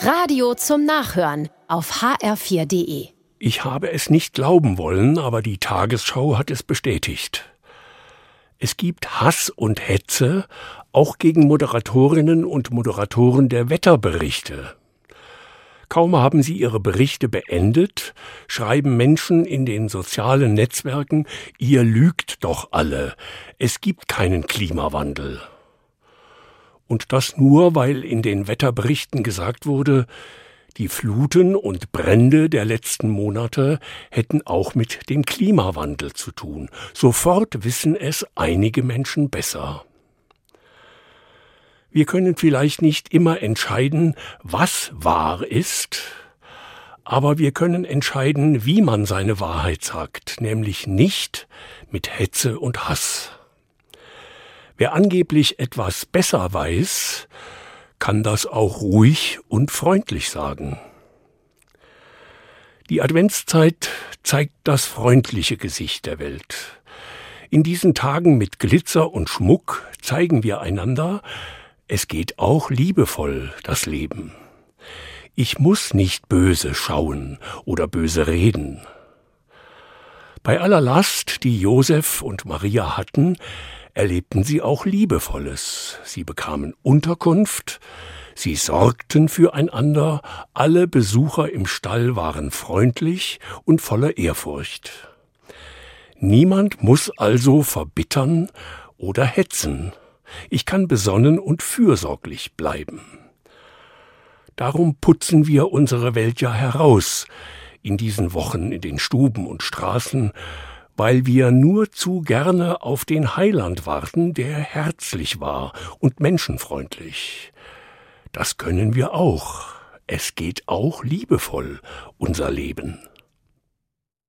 Radio zum Nachhören auf hr4.de. Ich habe es nicht glauben wollen, aber die Tagesschau hat es bestätigt. Es gibt Hass und Hetze auch gegen Moderatorinnen und Moderatoren der Wetterberichte. Kaum haben sie ihre Berichte beendet, schreiben Menschen in den sozialen Netzwerken, ihr lügt doch alle, es gibt keinen Klimawandel. Und das nur, weil in den Wetterberichten gesagt wurde, die Fluten und Brände der letzten Monate hätten auch mit dem Klimawandel zu tun. Sofort wissen es einige Menschen besser. Wir können vielleicht nicht immer entscheiden, was wahr ist, aber wir können entscheiden, wie man seine Wahrheit sagt, nämlich nicht mit Hetze und Hass. Wer angeblich etwas besser weiß, kann das auch ruhig und freundlich sagen. Die Adventszeit zeigt das freundliche Gesicht der Welt. In diesen Tagen mit Glitzer und Schmuck zeigen wir einander, es geht auch liebevoll das Leben. Ich muss nicht böse schauen oder böse reden. Bei aller Last, die Josef und Maria hatten, erlebten sie auch Liebevolles. Sie bekamen Unterkunft, sie sorgten füreinander, alle Besucher im Stall waren freundlich und voller Ehrfurcht. Niemand muss also verbittern oder hetzen. Ich kann besonnen und fürsorglich bleiben. Darum putzen wir unsere Welt ja heraus, in diesen Wochen in den Stuben und Straßen, weil wir nur zu gerne auf den Heiland warten, der herzlich war und menschenfreundlich. Das können wir auch. Es geht auch liebevoll, unser Leben.